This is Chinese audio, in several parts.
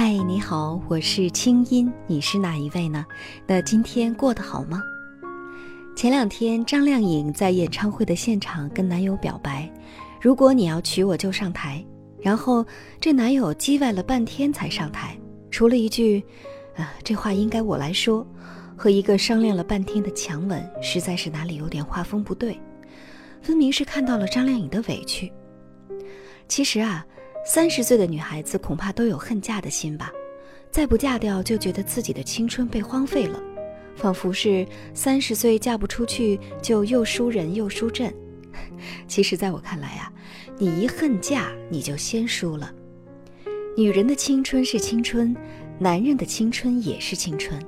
嗨，你好，我是清音，你是哪一位呢？那今天过得好吗？前两天张靓颖在演唱会的现场跟男友表白，如果你要娶我就上台。然后这男友叽歪了半天才上台，除了一句“啊，这话应该我来说”，和一个商量了半天的强吻，实在是哪里有点画风不对，分明是看到了张靓颖的委屈。其实啊。三十岁的女孩子恐怕都有恨嫁的心吧，再不嫁掉就觉得自己的青春被荒废了，仿佛是三十岁嫁不出去就又输人又输阵。其实，在我看来啊，你一恨嫁，你就先输了。女人的青春是青春，男人的青春也是青春。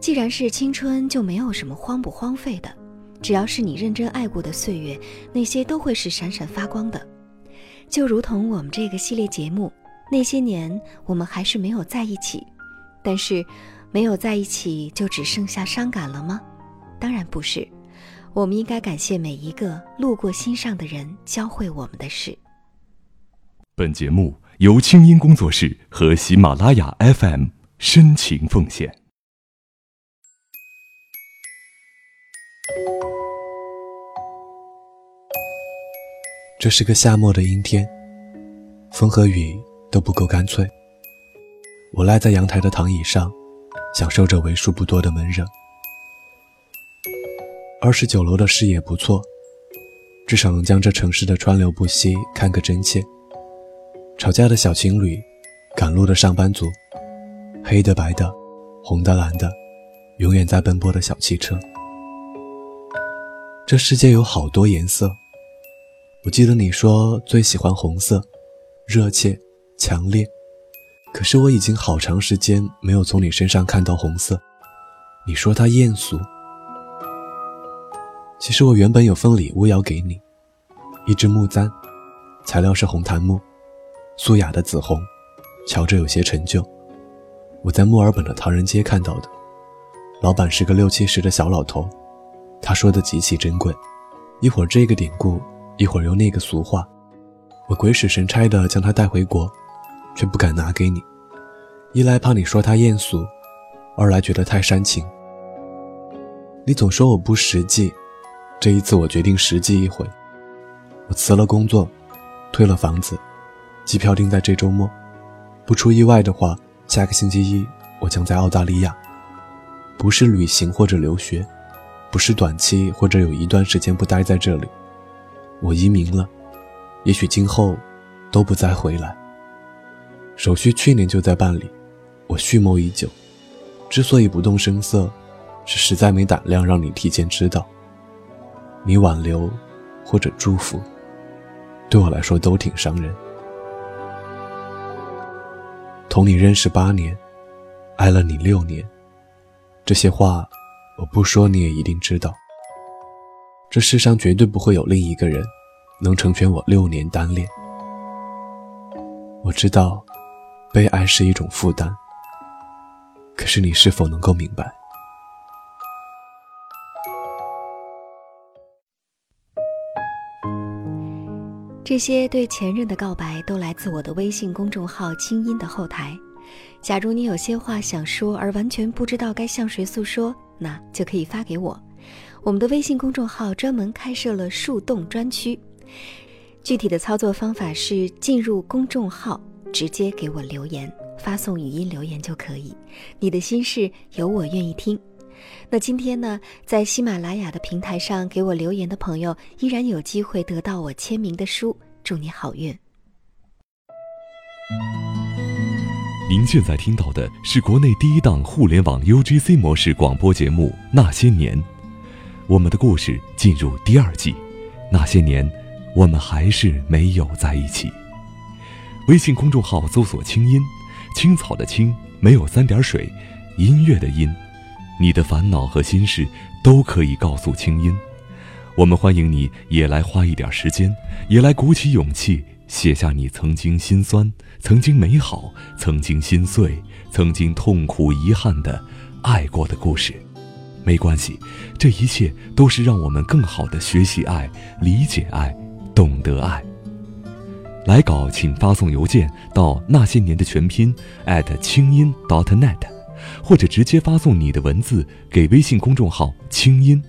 既然是青春，就没有什么荒不荒废的，只要是你认真爱过的岁月，那些都会是闪闪发光的。就如同我们这个系列节目，那些年我们还是没有在一起，但是没有在一起就只剩下伤感了吗？当然不是，我们应该感谢每一个路过心上的人教会我们的事。本节目由清音工作室和喜马拉雅 FM 深情奉献。这是个夏末的阴天，风和雨都不够干脆。我赖在阳台的躺椅上，享受着为数不多的闷热。二十九楼的视野不错，至少能将这城市的川流不息看个真切。吵架的小情侣，赶路的上班族，黑的白的，红的蓝的，永远在奔波的小汽车。这世界有好多颜色。我记得你说最喜欢红色，热切、强烈。可是我已经好长时间没有从你身上看到红色。你说它艳俗。其实我原本有份礼物要给你，一支木簪，材料是红檀木，素雅的紫红，瞧着有些陈旧。我在墨尔本的唐人街看到的，老板是个六七十的小老头，他说的极其珍贵。一会儿这个典故。一会儿又那个俗话，我鬼使神差的将它带回国，却不敢拿给你。一来怕你说它艳俗，二来觉得太煽情。你总说我不实际，这一次我决定实际一回。我辞了工作，退了房子，机票定在这周末。不出意外的话，下个星期一我将在澳大利亚，不是旅行或者留学，不是短期或者有一段时间不待在这里。我移民了，也许今后都不再回来。手续去年就在办理，我蓄谋已久，之所以不动声色，是实在没胆量让你提前知道。你挽留或者祝福，对我来说都挺伤人。同你认识八年，爱了你六年，这些话我不说你也一定知道。这世上绝对不会有另一个人能成全我六年单恋。我知道，被爱是一种负担。可是你是否能够明白？这些对前任的告白都来自我的微信公众号“清音”的后台。假如你有些话想说，而完全不知道该向谁诉说，那就可以发给我。我们的微信公众号专门开设了树洞专区，具体的操作方法是进入公众号，直接给我留言，发送语音留言就可以。你的心事有我愿意听。那今天呢，在喜马拉雅的平台上给我留言的朋友，依然有机会得到我签名的书。祝你好运。您现在听到的是国内第一档互联网 UGC 模式广播节目《那些年》。我们的故事进入第二季，那些年，我们还是没有在一起。微信公众号搜索“清音”，青草的青，没有三点水，音乐的音。你的烦恼和心事都可以告诉清音，我们欢迎你也来花一点时间，也来鼓起勇气写下你曾经心酸、曾经美好、曾经心碎、曾经痛苦遗憾的爱过的故事。没关系，这一切都是让我们更好的学习爱、理解爱、懂得爱。来稿请发送邮件到那些年的全拼清音 .dot.net，或者直接发送你的文字给微信公众号“清音”。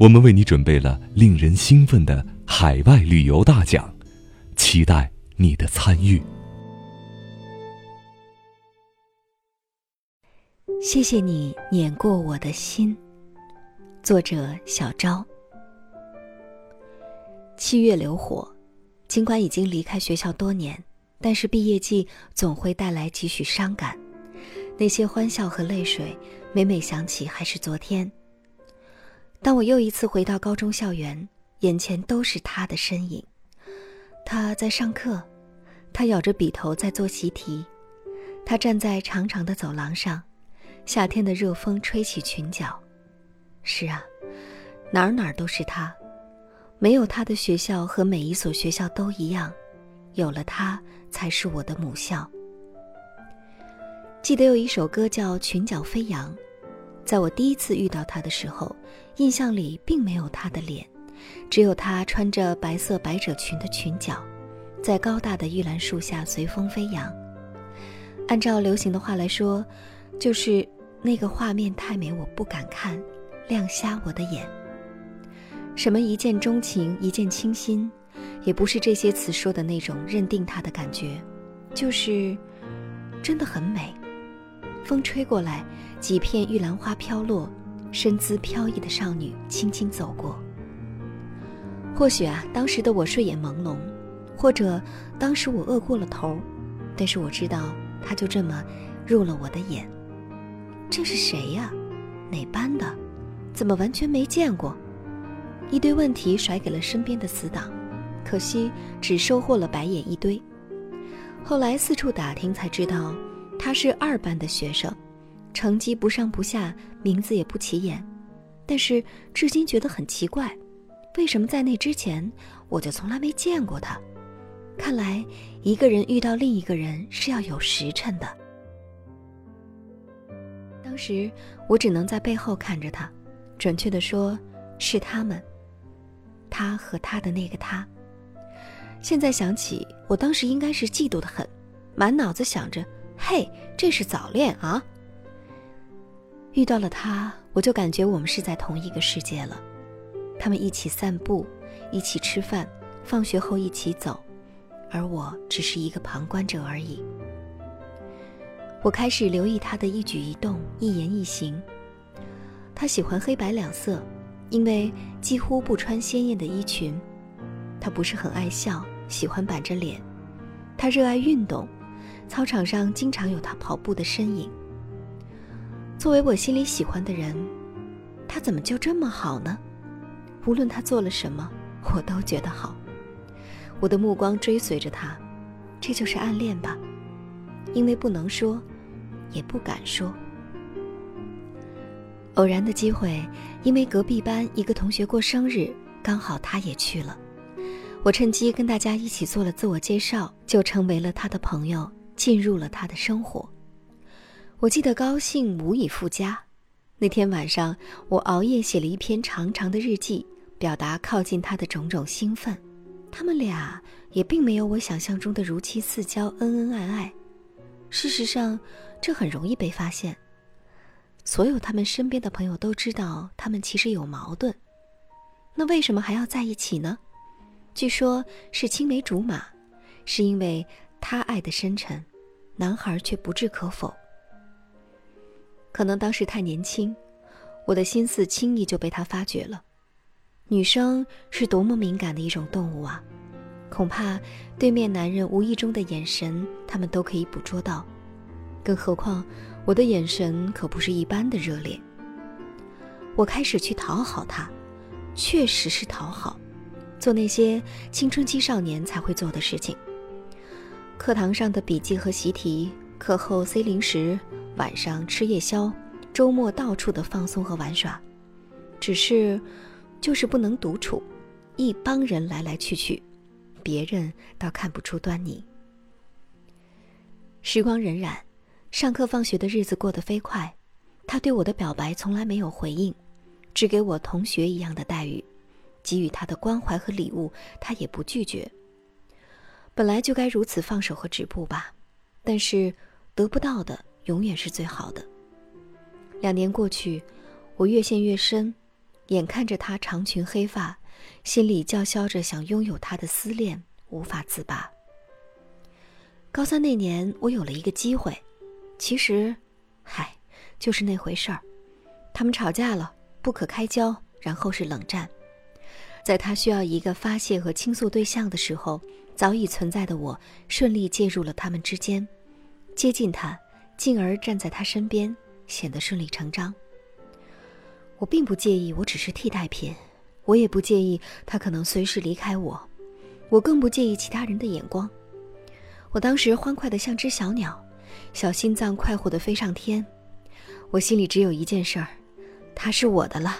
我们为你准备了令人兴奋的海外旅游大奖，期待你的参与。谢谢你碾过我的心。作者：小昭。七月流火。尽管已经离开学校多年，但是毕业季总会带来几许伤感。那些欢笑和泪水，每每想起还是昨天。当我又一次回到高中校园，眼前都是他的身影。他在上课，他咬着笔头在做习题，他站在长长的走廊上，夏天的热风吹起裙角。是啊，哪儿哪儿都是他。没有他的学校和每一所学校都一样，有了他才是我的母校。记得有一首歌叫《裙角飞扬》，在我第一次遇到他的时候，印象里并没有他的脸，只有他穿着白色百褶裙的裙角，在高大的玉兰树下随风飞扬。按照流行的话来说，就是那个画面太美，我不敢看，亮瞎我的眼。什么一见钟情、一见倾心，也不是这些词说的那种认定他的感觉，就是真的很美。风吹过来，几片玉兰花飘落，身姿飘逸的少女轻轻走过。或许啊，当时的我睡眼朦胧，或者当时我饿过了头，但是我知道，他就这么入了我的眼。这是谁呀？哪班的？怎么完全没见过？一堆问题甩给了身边的死党，可惜只收获了白眼一堆。后来四处打听才知道，他是二班的学生，成绩不上不下，名字也不起眼。但是至今觉得很奇怪，为什么在那之前我就从来没见过他？看来一个人遇到另一个人是要有时辰的。当时我只能在背后看着他，准确的说，是他们。他和他的那个他。现在想起，我当时应该是嫉妒的很，满脑子想着：“嘿，这是早恋啊！”遇到了他，我就感觉我们是在同一个世界了。他们一起散步，一起吃饭，放学后一起走，而我只是一个旁观者而已。我开始留意他的一举一动、一言一行。他喜欢黑白两色。因为几乎不穿鲜艳的衣裙，他不是很爱笑，喜欢板着脸。他热爱运动，操场上经常有他跑步的身影。作为我心里喜欢的人，他怎么就这么好呢？无论他做了什么，我都觉得好。我的目光追随着他，这就是暗恋吧？因为不能说，也不敢说。偶然的机会，因为隔壁班一个同学过生日，刚好他也去了。我趁机跟大家一起做了自我介绍，就成为了他的朋友，进入了他的生活。我记得高兴无以复加。那天晚上，我熬夜写了一篇长长的日记，表达靠近他的种种兴奋。他们俩也并没有我想象中的如漆似胶、恩恩爱爱。事实上，这很容易被发现。所有他们身边的朋友都知道，他们其实有矛盾。那为什么还要在一起呢？据说，是青梅竹马，是因为他爱的深沉，男孩却不置可否。可能当时太年轻，我的心思轻易就被他发觉了。女生是多么敏感的一种动物啊！恐怕对面男人无意中的眼神，他们都可以捕捉到。更何况，我的眼神可不是一般的热烈。我开始去讨好他，确实是讨好，做那些青春期少年才会做的事情。课堂上的笔记和习题，课后塞零食，晚上吃夜宵，周末到处的放松和玩耍。只是，就是不能独处，一帮人来来去去，别人倒看不出端倪。时光荏苒。上课放学的日子过得飞快，他对我的表白从来没有回应，只给我同学一样的待遇，给予他的关怀和礼物他也不拒绝。本来就该如此放手和止步吧，但是得不到的永远是最好的。两年过去，我越陷越深，眼看着他长裙黑发，心里叫嚣着想拥有他的思念，无法自拔。高三那年，我有了一个机会，其实，嗨，就是那回事儿。他们吵架了，不可开交，然后是冷战。在他需要一个发泄和倾诉对象的时候，早已存在的我顺利介入了他们之间，接近他，进而站在他身边，显得顺理成章。我并不介意，我只是替代品，我也不介意他可能随时离开我，我更不介意其他人的眼光。我当时欢快的像只小鸟，小心脏快活的飞上天，我心里只有一件事儿，他是我的了。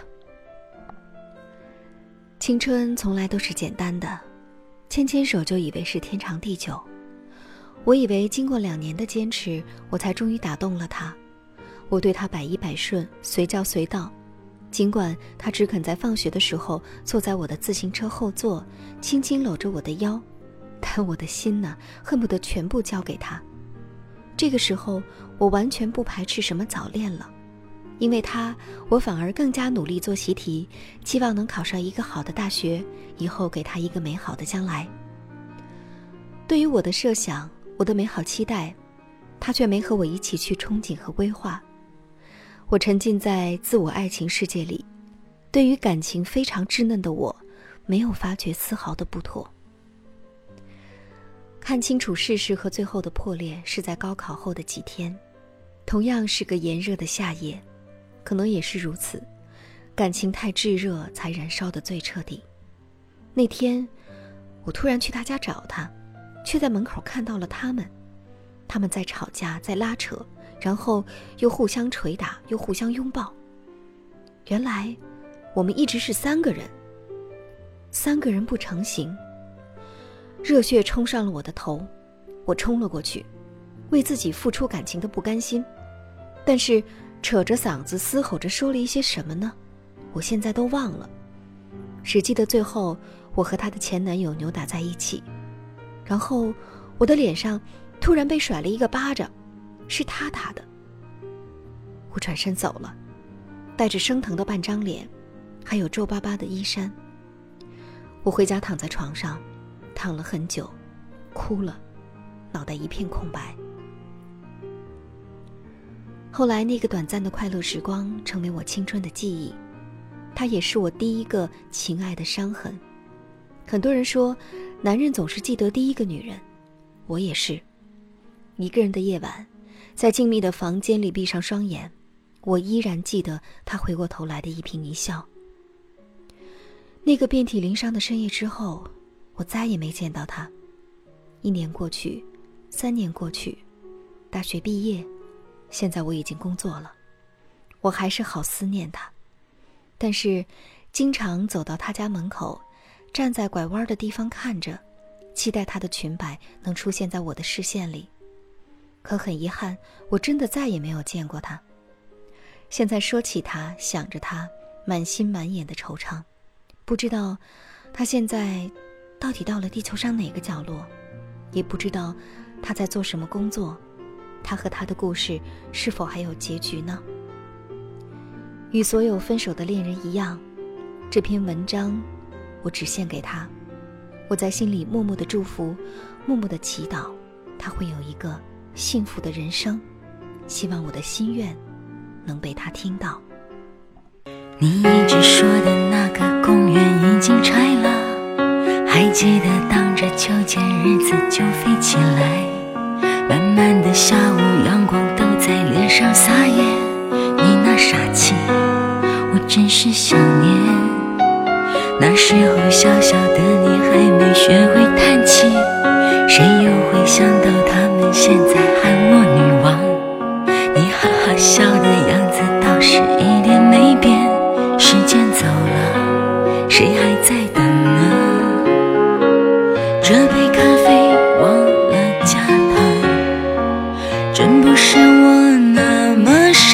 青春从来都是简单的，牵牵手就以为是天长地久。我以为经过两年的坚持，我才终于打动了他。我对他百依百顺，随叫随到。尽管他只肯在放学的时候坐在我的自行车后座，轻轻搂着我的腰，但我的心呢，恨不得全部交给他。这个时候，我完全不排斥什么早恋了。因为他，我反而更加努力做习题，期望能考上一个好的大学，以后给他一个美好的将来。对于我的设想，我的美好期待，他却没和我一起去憧憬和规划。我沉浸在自我爱情世界里，对于感情非常稚嫩的我，没有发觉丝毫的不妥。看清楚事实和最后的破裂，是在高考后的几天，同样是个炎热的夏夜。可能也是如此，感情太炙热，才燃烧的最彻底。那天，我突然去他家找他，却在门口看到了他们，他们在吵架，在拉扯，然后又互相捶打，又互相拥抱。原来，我们一直是三个人，三个人不成形。热血冲上了我的头，我冲了过去，为自己付出感情的不甘心，但是。扯着嗓子嘶吼着说了一些什么呢？我现在都忘了，只记得最后我和她的前男友扭打在一起，然后我的脸上突然被甩了一个巴掌，是他打的。我转身走了，带着生疼的半张脸，还有皱巴巴的衣衫。我回家躺在床上，躺了很久，哭了，脑袋一片空白。后来，那个短暂的快乐时光成为我青春的记忆，它也是我第一个情爱的伤痕。很多人说，男人总是记得第一个女人，我也是。一个人的夜晚，在静谧的房间里闭上双眼，我依然记得他回过头来的一颦一笑。那个遍体鳞伤的深夜之后，我再也没见到他。一年过去，三年过去，大学毕业。现在我已经工作了，我还是好思念他，但是经常走到他家门口，站在拐弯的地方看着，期待他的裙摆能出现在我的视线里。可很遗憾，我真的再也没有见过他。现在说起他，想着他，满心满眼的惆怅，不知道他现在到底到了地球上哪个角落，也不知道他在做什么工作。他和他的故事是否还有结局呢？与所有分手的恋人一样，这篇文章我只献给他。我在心里默默的祝福，默默的祈祷，他会有一个幸福的人生。希望我的心愿能被他听到。你一直说的那个公园已经拆了，还记得荡着秋千，日子就飞起来。慢慢的下午，阳光都在脸上撒野。你那傻气，我真是想念。那时候小小的你还没学会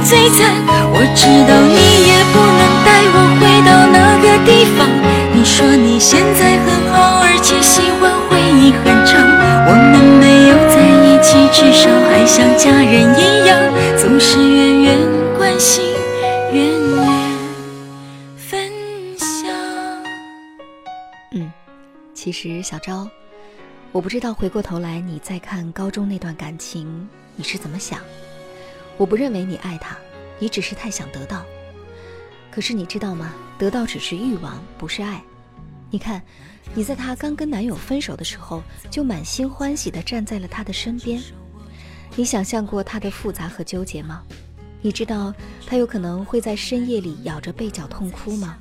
最惨。我知道你也不能带我回到那个地方。你说你现在很好，而且喜欢回忆很长。我们没有在一起，至少还像家人一样，总是远远关心，远远分享。嗯，其实小昭，我不知道回过头来你再看高中那段感情，你是怎么想？我不认为你爱他，你只是太想得到。可是你知道吗？得到只是欲望，不是爱。你看，你在她刚跟男友分手的时候，就满心欢喜地站在了他的身边。你想象过他的复杂和纠结吗？你知道他有可能会在深夜里咬着被角痛哭吗？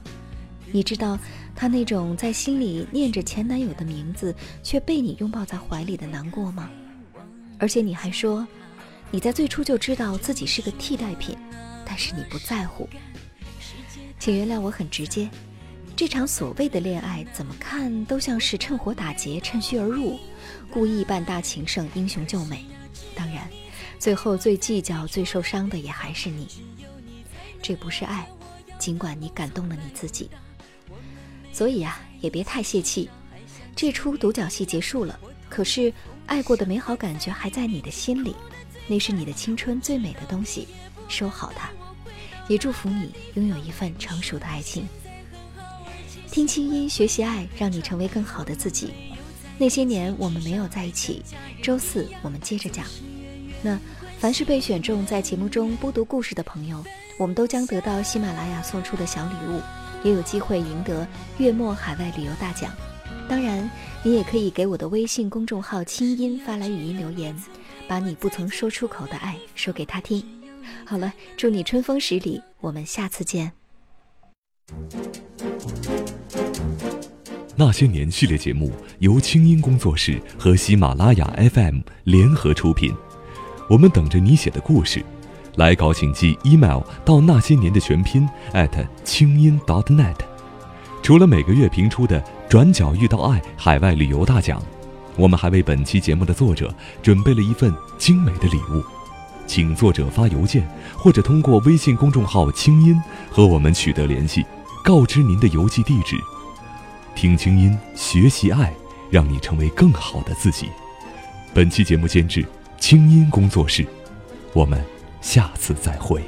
你知道他那种在心里念着前男友的名字，却被你拥抱在怀里的难过吗？而且你还说，你在最初就知道自己是个替代品，但是你不在乎。请原谅我很直接，这场所谓的恋爱怎么看都像是趁火打劫、趁虚而入，故意扮大情圣、英雄救美。当然，最后最计较、最受伤的也还是你。这不是爱，尽管你感动了你自己。所以啊，也别太泄气。这出独角戏结束了，可是爱过的美好感觉还在你的心里，那是你的青春最美的东西，收好它。也祝福你拥有一份成熟的爱情。听清音，学习爱，让你成为更好的自己。那些年我们没有在一起，周四我们接着讲。那凡是被选中在节目中播读故事的朋友，我们都将得到喜马拉雅送出的小礼物，也有机会赢得月末海外旅游大奖。当然，你也可以给我的微信公众号“清音”发来语音留言，把你不曾说出口的爱说给他听。好了，祝你春风十里，我们下次见。那些年系列节目由清音工作室和喜马拉雅 FM 联合出品，我们等着你写的故事，来稿请寄 email 到那些年的全拼 at 清音 .dot.net。除了每个月评出的“转角遇到爱”海外旅游大奖，我们还为本期节目的作者准备了一份精美的礼物。请作者发邮件，或者通过微信公众号“清音”和我们取得联系，告知您的邮寄地址。听清音，学习爱，让你成为更好的自己。本期节目监制清音工作室，我们下次再会。